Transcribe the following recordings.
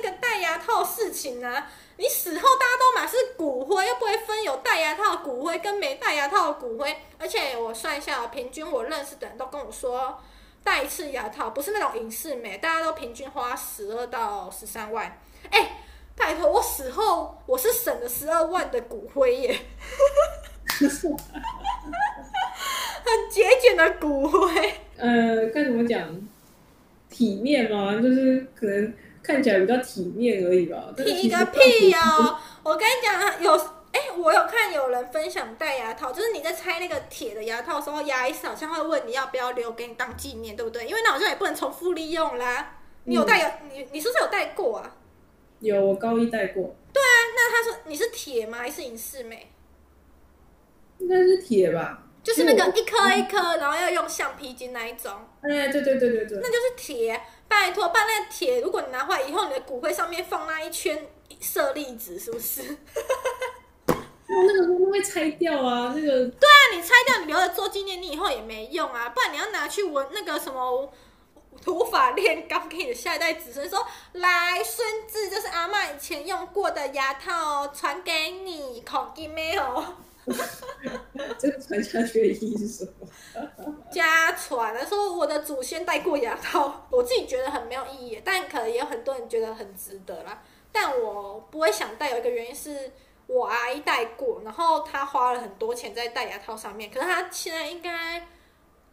个戴牙套事情啊。你死后大家都满是骨灰，又不会分有戴牙套的骨灰跟没戴牙套的骨灰。而且我算一下，平均我认识的人都跟我说，戴一次牙套不是那种隐适美，大家都平均花十二到十三万。哎，拜托，我死后我是省了十二万的骨灰耶，很节俭的骨灰。呃，该怎么讲？体面嘛？就是可能。看起来比较体面而已吧。体个屁哦！我跟你讲，有哎、欸，我有看有人分享戴牙套，就是你在拆那个铁的牙套的时候，牙医师好像会问你要不要留给你当纪念，对不对？因为那好像也不能重复利用啦。你有戴有、嗯、你你是不是有戴过啊？有，我高一戴过。对啊，那他说你是铁吗？还是隐适美？应该是铁吧。就是那个一颗一颗，然后要用橡皮筋那一种。哎，对对对对对。那就是铁。拜托，把那个铁，如果你拿回来以后，你的骨灰上面放那一圈舍利子，是不是？那个会不会拆掉啊？那个。对啊，你拆掉，你留着做纪念，你以后也没用啊。不然你要拿去纹那个什么土法炼钢，给你的下一代子孙说：“来，孙子，这是阿妈以前用过的牙套，传给你，孔金没有。” 这个传下去的意义是什么？家传的说我的祖先戴过牙套，我自己觉得很没有意义，但可能也有很多人觉得很值得啦。但我不会想戴，有一个原因是我阿姨戴过，然后她花了很多钱在戴牙套上面，可是她现在应该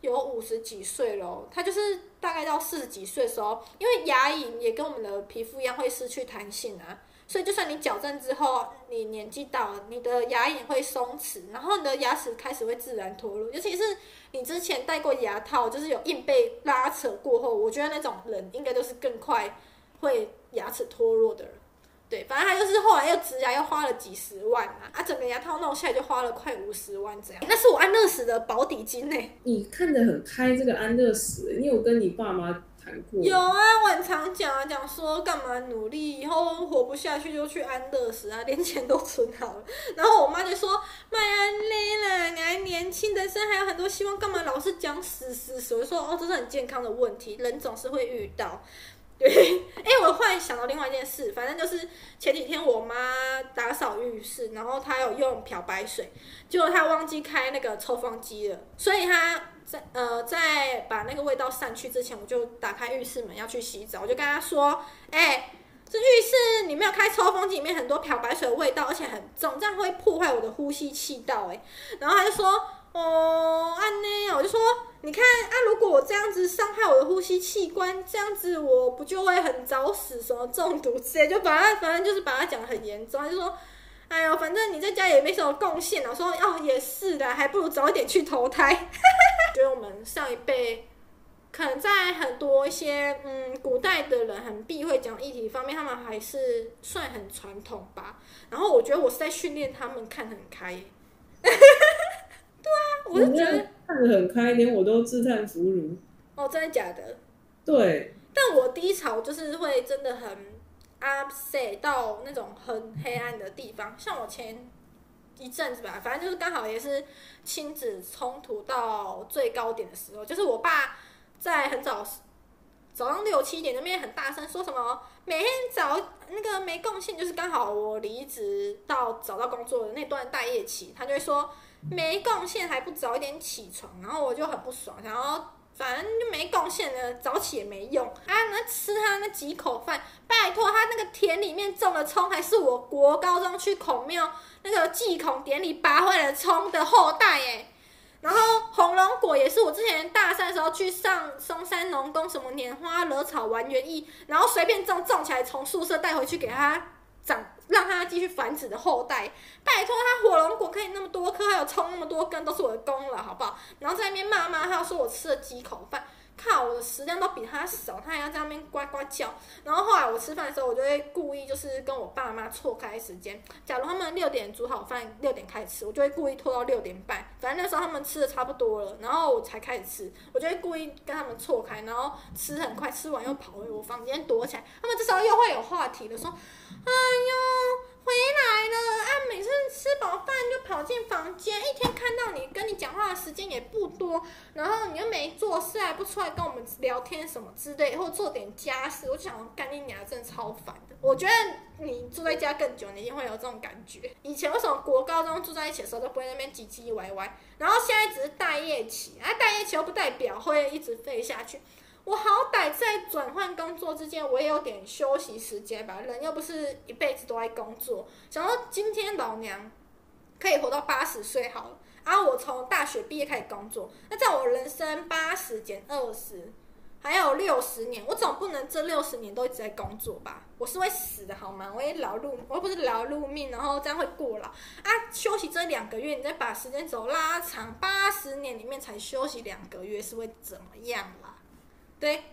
有五十几岁了，她就是大概到四十几岁的时候，因为牙龈也跟我们的皮肤一样会失去弹性啊。所以，就算你矫正之后，你年纪到了，你的牙龈会松弛，然后你的牙齿开始会自然脱落。尤其是你之前戴过牙套，就是有硬被拉扯过后，我觉得那种人应该都是更快会牙齿脱落的人。对，反正他就是后来又植牙，又花了几十万啊，啊，整个牙套弄下来就花了快五十万这样。那是我安乐死的保底金呢。你看得很开，这个安乐死，你有跟你爸妈？有啊，我很常讲啊，讲说干嘛努力，以后活不下去就去安乐死啊，连钱都存好了。然后我妈就说：“妈呀，累啦，你还年轻，人生还有很多希望，干嘛老是讲死死死？”我就说：“哦，这是很健康的问题，人总是会遇到。”对，哎，我忽然想到另外一件事，反正就是前几天我妈打扫浴室，然后她有用漂白水，结果她忘记开那个抽风机了，所以她。在呃，在把那个味道散去之前，我就打开浴室门要去洗澡，我就跟她说：“哎、这浴室你没有开抽风机，里面很多漂白水的味道，而且很重，这样会破坏我的呼吸气道。”哎，然后他就说：“哦，安呢，我就说，你看啊，如果我这样子伤害我的呼吸器官，这样子我不就会很早死，什么中毒之类，就把他反正就是把他讲得很严重，他就说。”哎呦，反正你在家也没什么贡献。我说哦，也是的，还不如早点去投胎。觉得我们上一辈可能在很多一些嗯古代的人很避讳讲议题方面，他们还是算很传统吧。然后我觉得我是在训练他们看很开。对啊，我就觉得看得很开，连我都自叹弗如。哦，真的假的？对。但我低潮就是会真的很。upset 到那种很黑暗的地方，像我前一阵子吧，反正就是刚好也是亲子冲突到最高点的时候，就是我爸在很早早上六七点那边很大声说什么，每天早那个没贡献，就是刚好我离职到找到工作的那段待业期，他就会说没贡献还不早一点起床，然后我就很不爽，然后。反正就没贡献了，早起也没用啊！那吃他那几口饭，拜托他那个田里面种的葱，还是我国高中去孔庙那个祭孔典礼拔回来的葱的后代哎。然后红龙果也是我之前大三的时候去上松山农工什么拈花惹草玩园艺，然后随便种种起来，从宿舍带回去给他长。让它继续繁殖的后代，拜托它火龙果可以那么多颗，还有葱那么多根，都是我的功劳，好不好？然后在那边骂骂，他说我吃了几口饭，靠，我的食量都比他少，他还要在那边呱呱叫。然后后来我吃饭的时候，我就会故意就是跟我爸妈错开时间。假如他们六点煮好饭，六点开始吃，我就会故意拖到六点半。反正那时候他们吃的差不多了，然后我才开始吃，我就会故意跟他们错开，然后吃很快，吃完又跑回我房间躲起来。他们这时候又会有话题了，说。哎呦，回来了！啊，每次吃饱饭就跑进房间，一天看到你跟你讲话的时间也不多，然后你又没做事，还不出来跟我们聊天什么之类，或做点家事，我就想干你娘，真的超烦的。我觉得你住在家更久，你一定会有这种感觉。以前为什么国高中住在一起的时候都不会那边唧唧歪歪，然后现在只是待业期，啊，待业期又不代表会一直废下去。我好歹在转换工作之间，我也有点休息时间吧。人又不是一辈子都在工作。想说今天老娘可以活到八十岁好了，然后我从大学毕业开始工作，那在我人生八十减二十，还有六十年，我总不能这六十年都一直在工作吧？我是会死的好吗？我也劳碌，我又不是劳碌命，然后这样会过劳啊。休息这两个月，你再把时间轴拉长，八十年里面才休息两个月，是会怎么样啦？对，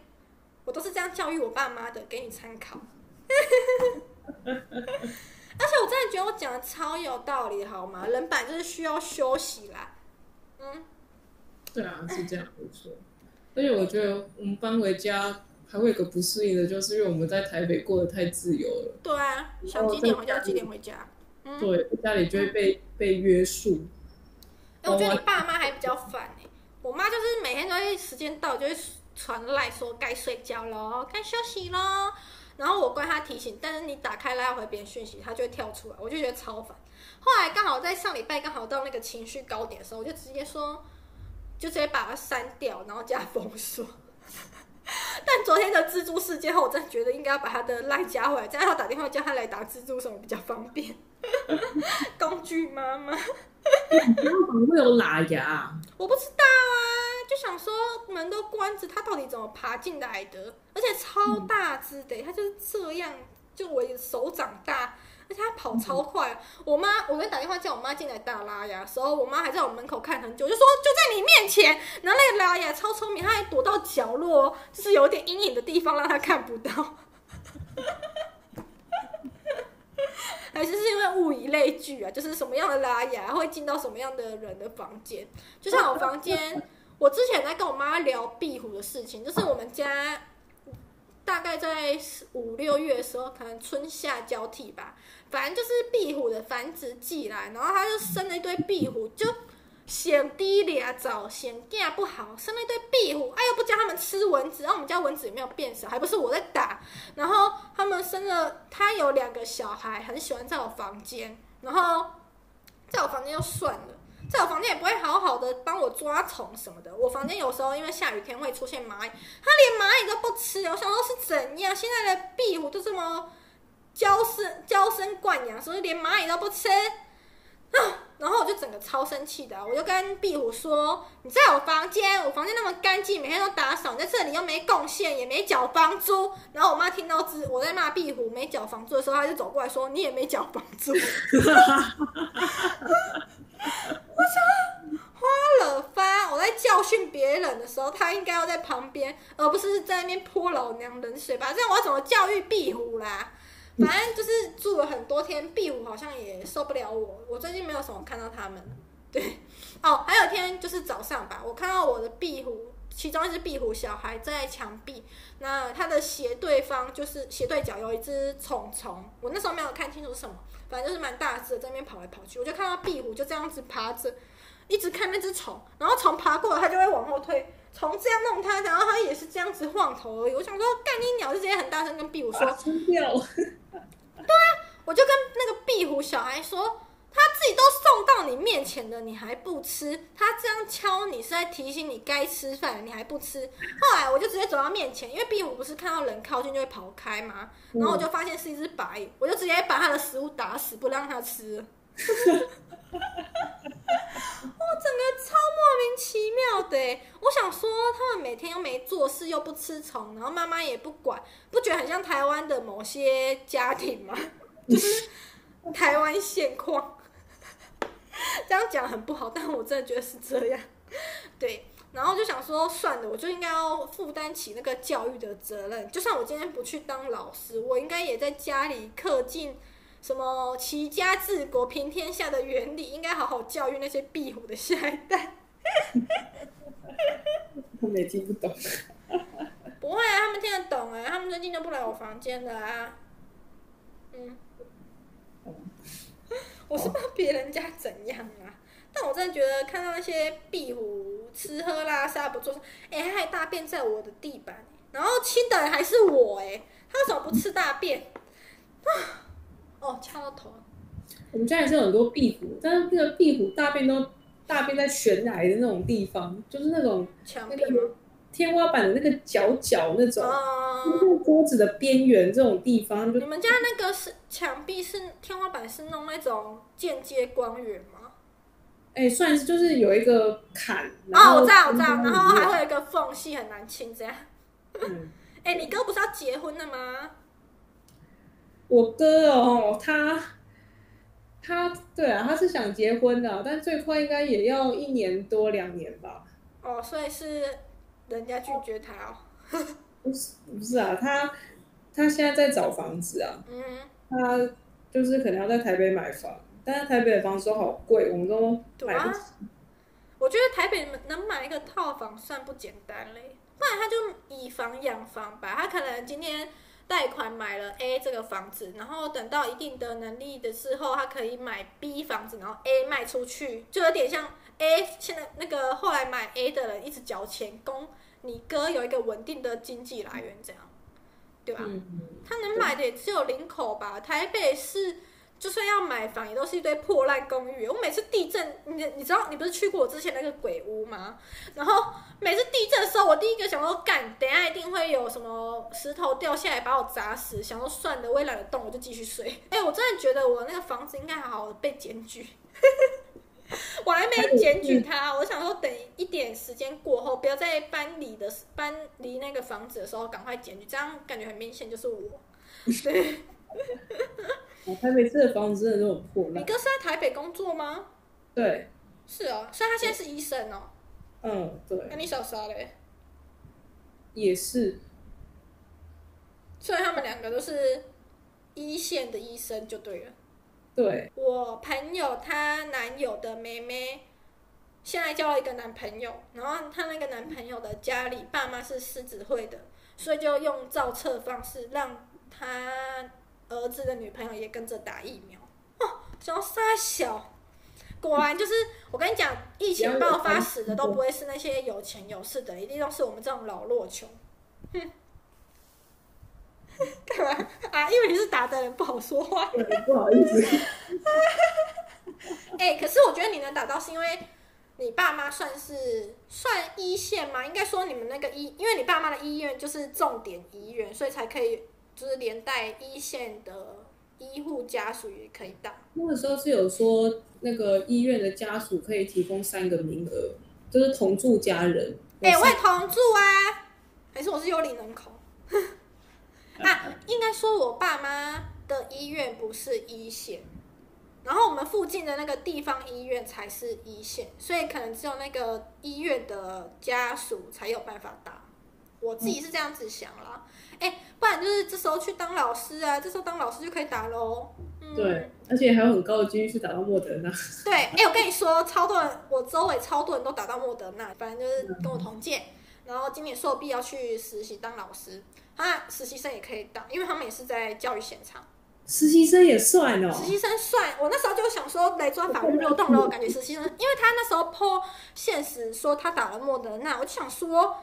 我都是这样教育我爸妈的，给你参考。而且我真的觉得我讲的超有道理，好吗？人本来就是需要休息啦。嗯，对啊，是这样没错。而且我觉得我们搬回家还会有个不适应的，就是因为我们在台北过得太自由了。对啊，想几点回家几点回家。嗯、对，家里就会被、嗯、被约束。哎，我觉得你爸妈还比较烦哎。我妈就是每天都会时间到就会。传来说该睡觉喽，该休息喽，然后我怪他提醒，但是你打开来要回别人讯息，他就会跳出来，我就觉得超烦。后来刚好在上礼拜刚好到那个情绪高点的时候，我就直接说，就直接把它删掉，然后加封锁。但昨天的蜘蛛事件后，我真的觉得应该要把他的赖加回来，这样要打电话叫他来打蜘蛛什么比较方便。工具妈妈，怎么会有喇牙？我不知道啊。就想说门都关着，他到底怎么爬进来的？而且超大只的，他就是这样，就我手掌大，而且他跑超快。我妈，我跟打电话叫我妈进来打拉牙的时候，我妈还在我门口看很久，就说就在你面前。然后那个拉牙超聪明，他还躲到角落，就是有点阴影的地方，让他看不到。还是是因为物以类聚啊，就是什么样的拉牙会进到什么样的人的房间，就像我房间。我之前在跟我妈聊壁虎的事情，就是我们家大概在五六月的时候，可能春夏交替吧，反正就是壁虎的繁殖季来，然后它就生了一堆壁虎，就嫌低俩早，嫌价不好，生了一堆壁虎，哎又不教他们吃蚊子，然后我们家蚊子也没有变少，还不是我在打，然后他们生了，他有两个小孩，很喜欢在我房间，然后在我房间就算了。在我房间也不会好好的帮我抓虫什么的。我房间有时候因为下雨天会出现蚂蚁，它连蚂蚁都不吃。我想说是怎样？现在的壁虎都这么娇生娇生惯养，所以连蚂蚁都不吃！然后我就整个超生气的，我就跟壁虎说：“你在我房间，我房间那么干净，每天都打扫，你在这里又没贡献，也没缴房租。”然后我妈听到之我在骂壁虎没缴房租的时候，她就走过来说：“你也没缴房租。”我想花了发，我在教训别人的时候，他应该要在旁边，而不是在那边泼老娘冷水吧？这样我要怎么教育壁虎啦？反正就是住了很多天，壁虎好像也受不了我。我最近没有什么看到他们，对，哦，还有一天就是早上吧，我看到我的壁虎，其中一只壁虎小孩在墙壁，那它的斜对方就是斜对角有一只虫虫，我那时候没有看清楚什么。反正就是蛮大只的，在那边跑来跑去，我就看到壁虎就这样子爬着，一直看那只虫，然后虫爬过来，它就会往后退，虫这样弄它，然后它也是这样子晃头而已。我想说，干你鸟，就直接很大声跟壁虎说，掉 对啊，我就跟那个壁虎小孩说。你面前的，你还不吃？他这样敲你是在提醒你该吃饭，你还不吃？后来我就直接走到面前，因为壁虎不是看到人靠近就会跑开吗？然后我就发现是一只白，我就直接把他的食物打死，不让他吃。我整个超莫名其妙的，我想说他们每天又没做事，又不吃虫，然后妈妈也不管，不觉得很像台湾的某些家庭吗？就是台湾现况。这样讲很不好，但我真的觉得是这样。对，然后就想说，算了，我就应该要负担起那个教育的责任。就算我今天不去当老师，我应该也在家里恪尽什么齐家治国平天下的原理，应该好好教育那些壁虎的下一代。他们也听不懂。不会啊，他们听得懂啊，他们最近就不来我房间了啊。嗯。我是怕别别人家怎样啊？但我真的觉得看到那些壁虎吃喝拉撒不做，哎、欸，还大便在我的地板，然后亲的人还是我，哎，他为什么不吃大便？啊，哦，掐到头。我们家也是有很多壁虎，但是那个壁虎大便都大便在悬崖的那种地方，就是那种墙壁吗？天花板的那个角角那种，那个桌子的边缘这种地方。你们家那个是墙壁是天花板是弄那种间接光源吗？哎、欸，算是就是有一个坎。哦，我知道，我知道，然后还会有一个缝隙，很难清这样。哎、你哥不是要结婚了吗？我哥哦，他他对啊，他是想结婚的，但最快应该也要一年多两年吧。哦，所以是人家拒绝他哦。不是不是啊，他他现在在找房子啊。嗯。他就是可能要在台北买房。但是台北的房子好贵，我们都买不起。我觉得台北能买一个套房算不简单嘞，不然他就以房养房吧。他可能今天贷款买了 A 这个房子，然后等到一定的能力的时候，他可以买 B 房子，然后 A 卖出去，就有点像 A 现在那个后来买 A 的人一直缴钱，供你哥有一个稳定的经济来源，这样，对吧？嗯，他能买的也只有林口吧，台北是。就算要买房，也都是一堆破烂公寓。我每次地震，你你知道，你不是去过我之前那个鬼屋吗？然后每次地震的时候，我第一个想说，干，等下一定会有什么石头掉下来把我砸死。想说算了，我也懒得动，我就继续睡。哎、欸，我真的觉得我那个房子应该好好被检举。我还没检举他，我想说等一点时间过后，不要在搬离的搬离那个房子的时候，赶快检举，这样感觉很明显就是我。对。台北市的房子真的都很破烂。你哥是在台北工作吗？对，是哦，所以他现在是医生哦。嗯，对。那你小啥嘞？也是。所以他们两个都是一线的医生就对了。对。我朋友她男友的妹妹，现在交了一个男朋友，然后她那个男朋友的家里爸妈是狮子会的，所以就用造册方式让他。儿子的女朋友也跟着打疫苗哦，想要杀小，果然就是我跟你讲，疫情爆发死的都不会是那些有钱有势的，一定都是我们这种老弱穷。哼，干嘛啊？因为你是打的人，不好说话。不好意思。哎、欸，可是我觉得你能打到，是因为你爸妈算是算一线吗？应该说你们那个医，因为你爸妈的医院就是重点医院，所以才可以。就是连带一线的医护家属也可以打。那个时候是有说，那个医院的家属可以提供三个名额，就是同住家人。哎、欸，我也同住啊，还是我是幽灵人口？啊，应该说我爸妈的医院不是一线，然后我们附近的那个地方医院才是一线，所以可能只有那个医院的家属才有办法打。我自己是这样子想啦。嗯哎、欸，不然就是这时候去当老师啊，这时候当老师就可以打喽。嗯、对，而且还有很高的几率去打到莫德纳。对，哎、欸，我跟你说，超多人，我周围超多人都打到莫德纳，反正就是跟我同届，然后今年硕毕要去实习当老师，啊，实习生也可以打，因为他们也是在教育现场。实习生也算哦。实习生算，我那时候就想说来抓法律漏洞了，我感觉实习生，因为他那时候 po 现实说他打了莫德纳，我就想说。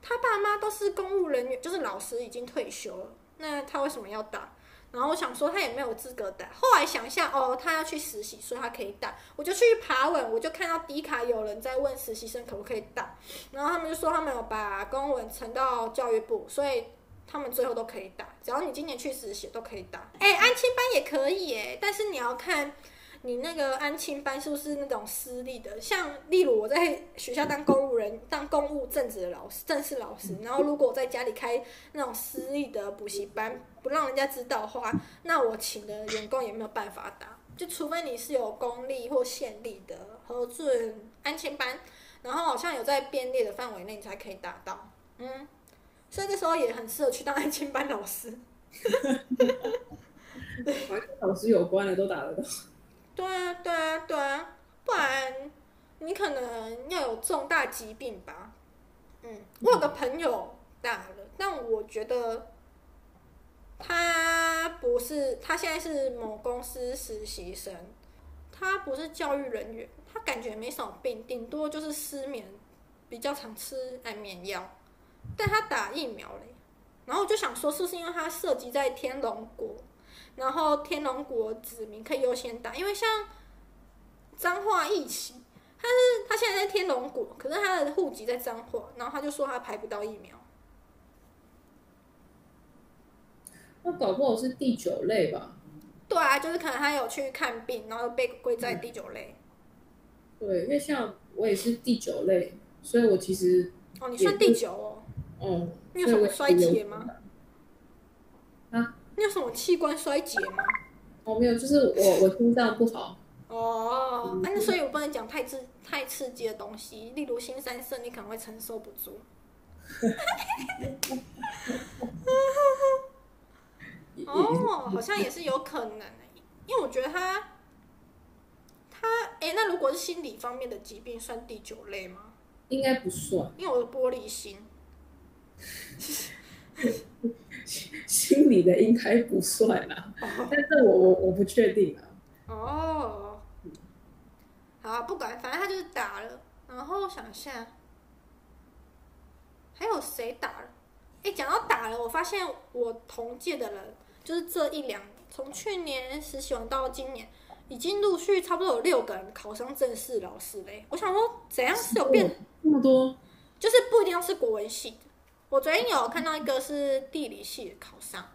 他爸妈都是公务人员，就是老师已经退休了，那他为什么要打？然后我想说他也没有资格打。后来想一下，哦，他要去实习，所以他可以打。我就去爬文，我就看到迪卡有人在问实习生可不可以打，然后他们就说他们有把公文呈到教育部，所以他们最后都可以打。只要你今年去实习都可以打。哎，安亲班也可以哎，但是你要看。你那个安亲班是不是那种私立的？像例如我在学校当公务人，当公务正职的老师，正式老师。然后如果我在家里开那种私立的补习班，不让人家知道的话，那我请的员工也没有办法打。就除非你是有公立或县立的核准安亲班，然后好像有在编列的范围内，你才可以打到。嗯，所以这时候也很适合去当安亲班老师。对，老师有关的都打得到。对啊，对啊，对啊，不然你可能要有重大疾病吧。嗯，我有个朋友打了，但我觉得他不是，他现在是某公司实习生，他不是教育人员，他感觉没什么病，顶多就是失眠，比较常吃安眠药。但他打疫苗嘞，然后我就想说，是不是因为他涉及在天龙国，然后天龙国子民可以优先打？因为像彰化一起，他是他现在在天龙国，可是他的户籍在彰化，然后他就说他排不到疫苗。那搞不好是第九类吧？对啊，就是可能他有去看病，然后被归在第九类。对，因为像我也是第九类，所以我其实哦，你算第九哦。嗯。你有什么衰竭吗？啊？你有什么器官衰竭吗？哦，没有，就是我我心脏不好。哦，嗯、啊，那所以我不能讲太刺太刺激的东西，例如新三色，你可能会承受不住。哦，好像也是有可能、欸、因为我觉得他他哎、欸，那如果是心理方面的疾病，算第九类吗？应该不算，因为我的玻璃心。心理的应该不算啦，哦、但是我我我不确定啊。哦，好啊，不管，反正他就是打了，然后想一下，还有谁打了？哎，讲到打了，我发现我同届的人，就是这一两，从去年实习完到今年，已经陆续差不多有六个人考上正式老师嘞。我想说，怎样是有变那么多？就是不一定要是国文系的。我昨天有看到一个是地理系考上，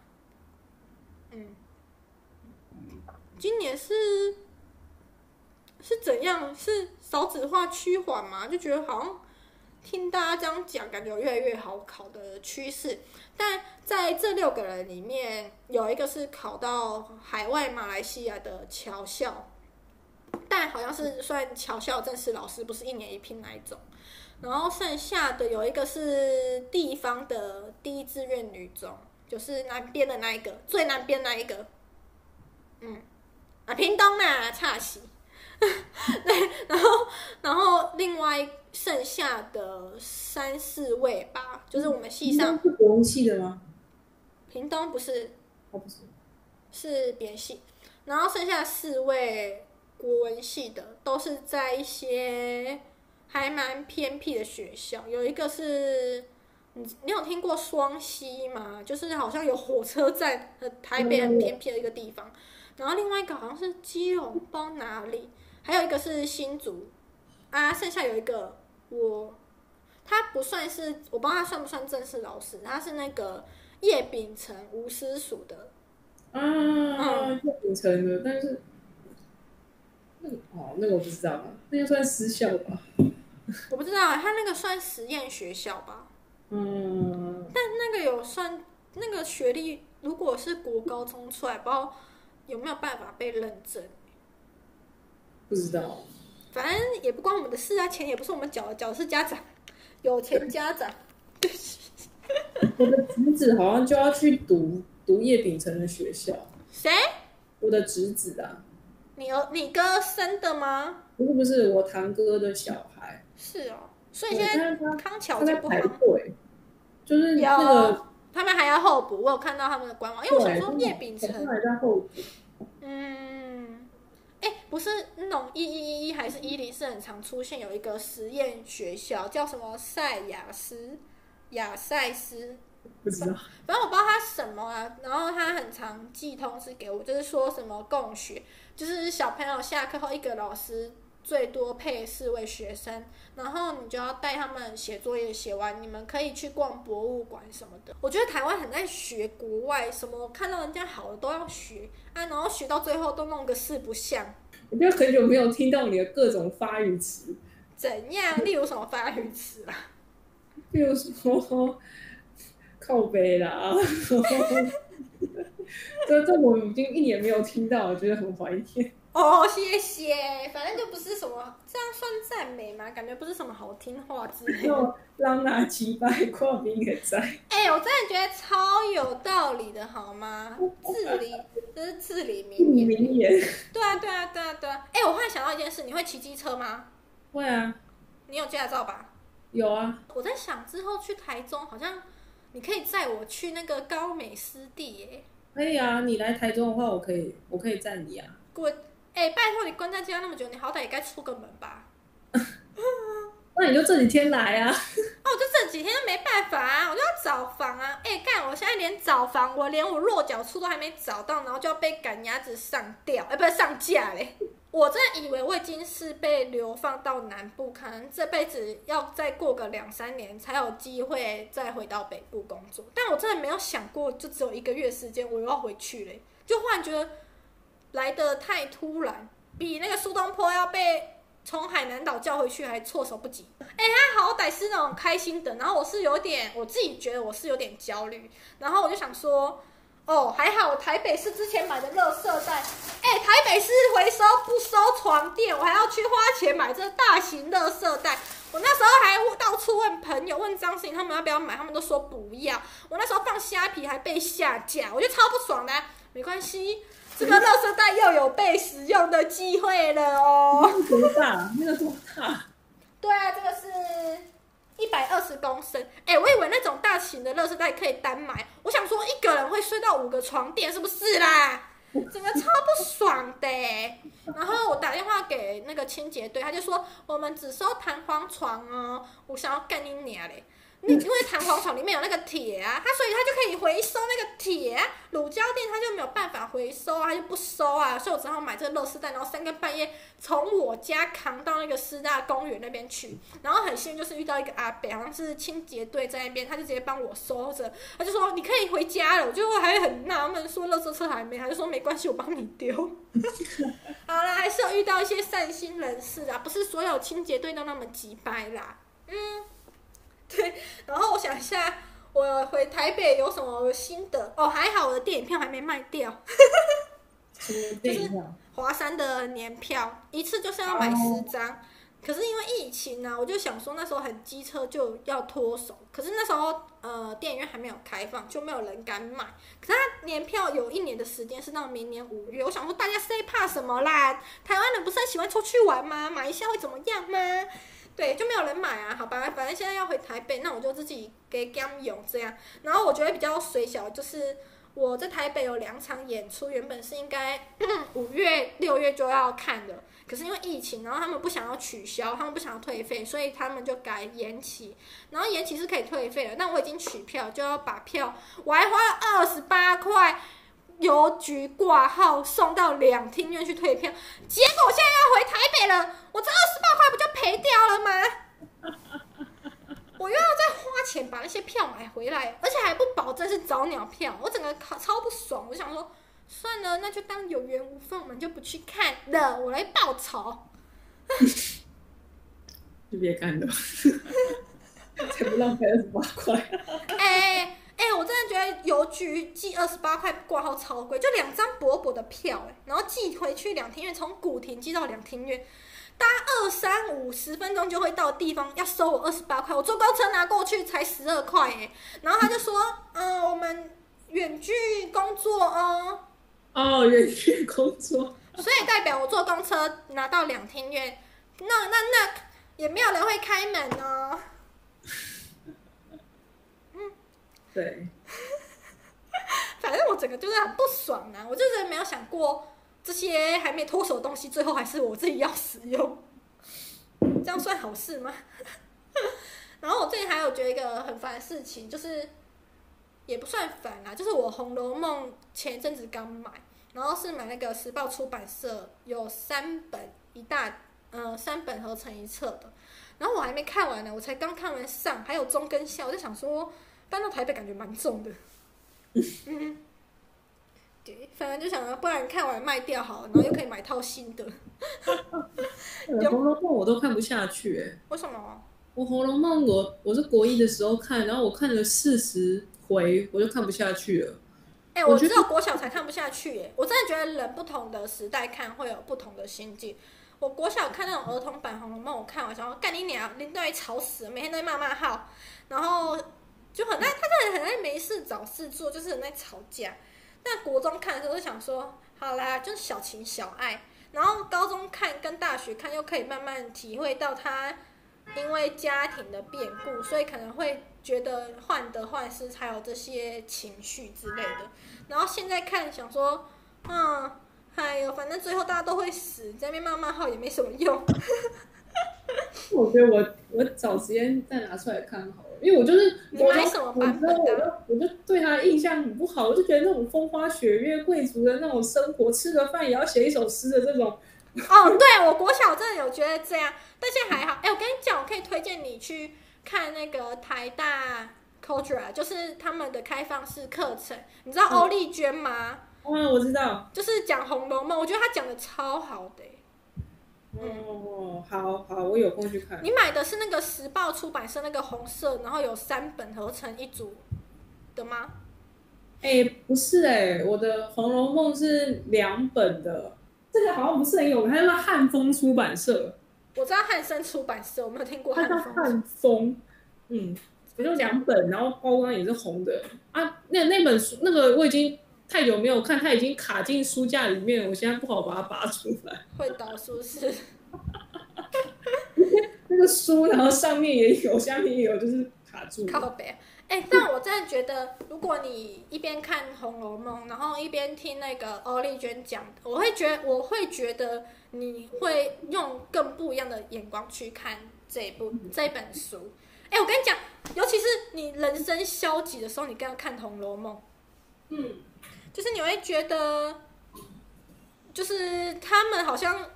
嗯，今年是是怎样？是少子化趋缓吗？就觉得好像听大家这样讲，感觉越来越好考的趋势。但在这六个人里面，有一个是考到海外马来西亚的侨校，但好像是算侨校正式老师，不是一年一聘那一种。然后剩下的有一个是地方的第一志愿女中，就是南边的那一个，最南边那一个，嗯，啊，屏东啊，差西，对，然后然后另外剩下的三四位吧，就是我们系上是国文系的吗？屏东不是，哦不是，是别系，然后剩下四位国文系的都是在一些。还蛮偏僻的学校，有一个是，你你有听过双溪吗？就是好像有火车站呃台北很偏僻的一个地方。然后另外一个好像是基隆，不知道哪里。还有一个是新竹，啊，剩下有一个我，他不算是，我不知道他算不算正式老师，他是那个叶秉成吴师属的。啊，叶秉成的，但是，那个哦，那个我不知道，那个算私校吧。我不知道，他那个算实验学校吧？嗯。但那个有算那个学历，如果是国高中出来，不知道有没有办法被认证？不知道。反正也不关我们的事啊，钱也不是我们缴的，缴的是家长，有钱家长。我的侄子好像就要去读读叶秉成的学校。谁？我的侄子啊。你有你哥生的吗？不是不是，我堂哥的小孩。是哦，所以现在康桥就不好。就是那个，他们还要候补。我有看到他们的官网，因为我想说叶秉成还在候补。嗯，哎、欸，不是那种一一一一还是一零是很常出现有一个实验学校，叫什么赛亚斯亚赛斯。不知道，反正我不知道他什么啊。然后他很常寄通知给我，就是说什么共学，就是小朋友下课后一个老师。最多配四位学生，然后你就要带他们写作业，写完你们可以去逛博物馆什么的。我觉得台湾很爱学国外，什么看到人家好的都要学啊，然后学到最后都弄个四不像。我觉得很久没有听到你的各种发语词。怎样？例如什么发语词啊？例如说靠背啦。这这我已经一年没有听到，我觉得很怀念。哦，谢谢。反正就不是什么，这样算赞美吗？感觉不是什么好听话之类的。让那几百块名也在。哎、欸，我真的觉得超有道理的，好吗？至理，这是至理名言。名言。对啊，对啊，对啊，对啊。哎、欸，我忽然想到一件事，你会骑机车吗？会啊。你有驾照吧？有啊。我在想之后去台中，好像你可以载我去那个高美湿地耶。可以啊，你来台中的话，我可以，我可以载你啊。滚哎、欸，拜托你关在家那么久，你好歹也该出个门吧。那你就这几天来啊！哦，我就这几天没办法啊，我就要找房啊。哎、欸，干，我现在连找房，我连我落脚处都还没找到，然后就要被赶鸭子上吊，哎、欸，不是上架嘞。我真的以为我已经是被流放到南部，可能这辈子要再过个两三年才有机会再回到北部工作。但我真的没有想过，就只有一个月时间，我又要回去嘞，就忽然觉得来得太突然，比那个苏东坡要被。从海南岛叫回去还措手不及，哎，他好歹是那种开心的，然后我是有点，我自己觉得我是有点焦虑，然后我就想说，哦，还好台北市之前买的垃圾袋，哎，台北市回收不收床垫，我还要去花钱买这大型垃圾袋，我那时候还到处问朋友，问张信他们要不要买，他们都说不要，我那时候放虾皮还被下架，我觉得超不爽的，没关系。这个垃圾袋又有被使用的机会了哦！多大？那个多大？对啊，这个是一百二十公升。哎，我以为那种大型的乐事袋可以单买，我想说一个人会睡到五个床垫，是不是啦？整个超不爽的。然后我打电话给那个清洁队，他就说我们只收弹簧床哦。我想要干你娘嘞！因为弹簧床里面有那个铁啊，它所以它就可以回收那个铁，乳胶垫它就没有办法回收啊，它就不收啊，所以我只好买这个垃圾袋，然后三更半夜从我家扛到那个师大公园那边去，然后很幸运就是遇到一个阿伯，好像是清洁队在那边，他就直接帮我收着，他就说你可以回家了，我就还很纳闷说垃圾车还没，他就说没关系，我帮你丢。好啦，还是有遇到一些善心人士啊，不是所有清洁队都那么急掰啦，嗯。对，然后我想一下，我回台北有什么心得？哦，还好我的电影票还没卖掉，就是华山的年票，一次就是要买十张。可是因为疫情呢、啊，我就想说那时候很机车就要脱手，可是那时候呃电影院还没有开放，就没有人敢买。可是他年票有一年的时间是到明年五月，我想说大家是怕什么啦？台湾人不是很喜欢出去玩吗？买一下会怎么样吗？对，就没有人买啊，好吧，反正现在要回台北，那我就自己给 Gam 用这样。然后我觉得比较水小，就是我在台北有两场演出，原本是应该五月、六月就要看的，可是因为疫情，然后他们不想要取消，他们不想要退费，所以他们就改延期。然后延期是可以退费的，那我已经取票，就要把票，我还花了二十八块。邮局挂号送到两厅院去退票，结果我现在要回台北了，我这二十八块不就赔掉了吗？我又要再花钱把那些票买回来，而且还不保证是早鸟票，我整个超不爽。我想说，算了，那就当有缘无分，我们就不去看了，我来报仇。就别看了，才不浪费二十八块。哎。哎、欸，我真的觉得邮局寄二十八块挂号超贵，就两张薄薄的票，哎，然后寄回去两厅院，从古亭寄到两厅院，搭二三五十分钟就会到地方，要收我二十八块，我坐公车拿过去才十二块，哎，然后他就说，嗯、呃，我们远距工作哦，哦，远距工作，所以代表我坐公车拿到两厅院，那那那也没有人会开门哦。对，反正我整个就是很不爽啊！我就是没有想过这些还没脱手的东西，最后还是我自己要使用，这样算好事吗？然后我最近还有觉得一个很烦的事情，就是也不算烦啊，就是我《红楼梦》前一阵子刚买，然后是买那个时报出版社有三本一大，呃，三本合成一册的，然后我还没看完呢，我才刚看完上，还有中跟下，我就想说。搬到台北感觉蛮重的，嗯，对，反正就想着，不然看完卖掉好了，然后又可以买套新的。《红楼梦》我都看不下去，哎，为什么？我《红楼梦》我我是国一的时候看，然后我看了四十回，我就看不下去了。哎、欸，我知道国小才看不下去，哎，我真的觉得人不同的时代看会有不同的心境。我国小看那种儿童版《红楼梦》，我看完想说干你娘，林黛玉吵死了，每天都在骂骂号，然后。就很爱，他真的很爱没事找事做，就是很爱吵架。那国中看的时候就想说，好啦，就是小情小爱。然后高中看跟大学看又可以慢慢体会到他因为家庭的变故，所以可能会觉得患得患失，才有这些情绪之类的。然后现在看想说，嗯，哎呦，反正最后大家都会死，在那边骂骂号也没什么用。我觉得我我找时间再拿出来看好了，因为我就是我买什么版本的？我就对他印象很不好，我就觉得那种风花雪月、贵族的那种生活，吃个饭也要写一首诗的这种。哦，对，我国小真的有觉得这样，但现在还好。哎，我跟你讲，我可以推荐你去看那个台大 Cultura，就是他们的开放式课程。你知道欧丽娟吗？嗯，我知道，就是讲《红楼梦》，我觉得他讲的超好的。哦，好好，我有空去看。你买的是那个时报出版社那个红色，然后有三本合成一组的吗？哎、欸，不是哎、欸，我的《红楼梦》是两本的，这个好像不是很有名，它是汉风出版社。我知道汉森出版社，我没有听过汉风。汉风，嗯，我就两本，然后包装也是红的啊。那那本书，那个我已经。太久没有看，它已经卡进书架里面了，我现在不好把它拔出来。会倒是不是？那个书，然后上面也有，下面也有，就是卡住。靠北，哎、欸，但我真的觉得，如果你一边看《红楼梦》，然后一边听那个欧丽娟讲，我会觉得，我会觉得你会用更不一样的眼光去看这一部这一本书。哎、欸，我跟你讲，尤其是你人生消极的时候，你更要看《红楼梦》。嗯。就是你会觉得，就是他们好像，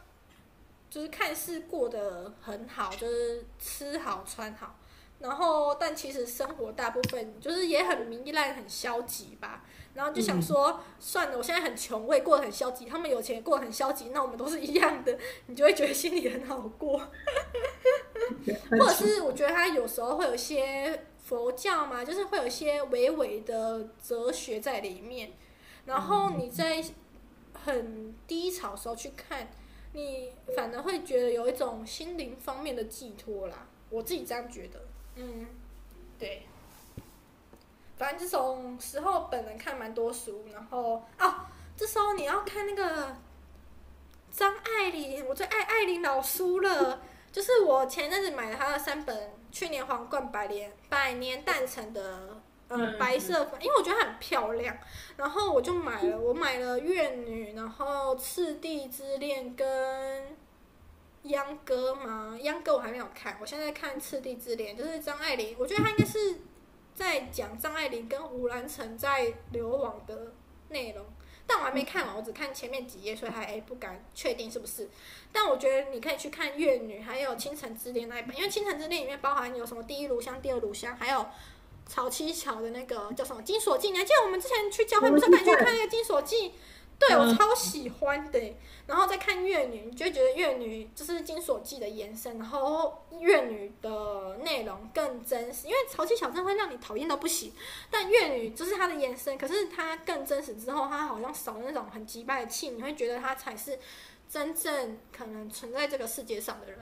就是看似过得很好，就是吃好穿好，然后但其实生活大部分就是也很糜烂、很消极吧。然后就想说，算了，我现在很穷，我也过得很消极，他们有钱也过得很消极，那我们都是一样的，你就会觉得心里很好过。或者是我觉得他有时候会有一些佛教嘛，就是会有一些微微的哲学在里面。然后你在很低潮的时候去看，你反而会觉得有一种心灵方面的寄托啦。我自己这样觉得，嗯，对。反正这种时候本人看蛮多书，然后哦，这时候你要看那个张爱玲，我最爱爱玲老书了。就是我前阵子买了她的三本，去年皇冠百年百年诞辰的。嗯，白色粉，因为我觉得它很漂亮，然后我就买了。我买了《怨女》，然后《赤地之恋》跟《秧歌》嘛，《秧歌》我还没有看，我现在看《赤地之恋》，就是张爱玲。我觉得她应该是在讲张爱玲跟胡兰成在流亡的内容，但我还没看完，我只看前面几页，所以还诶不敢确定是不是。但我觉得你可以去看《怨女》，还有《倾城之恋》那一本，因为《倾城之恋》里面包含有什么第一炉香、第二炉香，还有。曹七巧的那个叫什么《金锁记》？你还记得我们之前去教会不是赶去看那个《金锁记》？对，我超喜欢的。然后再看《怨女》，你就觉得《怨女》就是《金锁记》的延伸，然后《怨女》的内容更真实。因为曹七巧真的会让你讨厌到不行，但《怨女》就是它的延伸，可是它更真实之后，它好像少了那种很击败的气，你会觉得它才是真正可能存在这个世界上的人。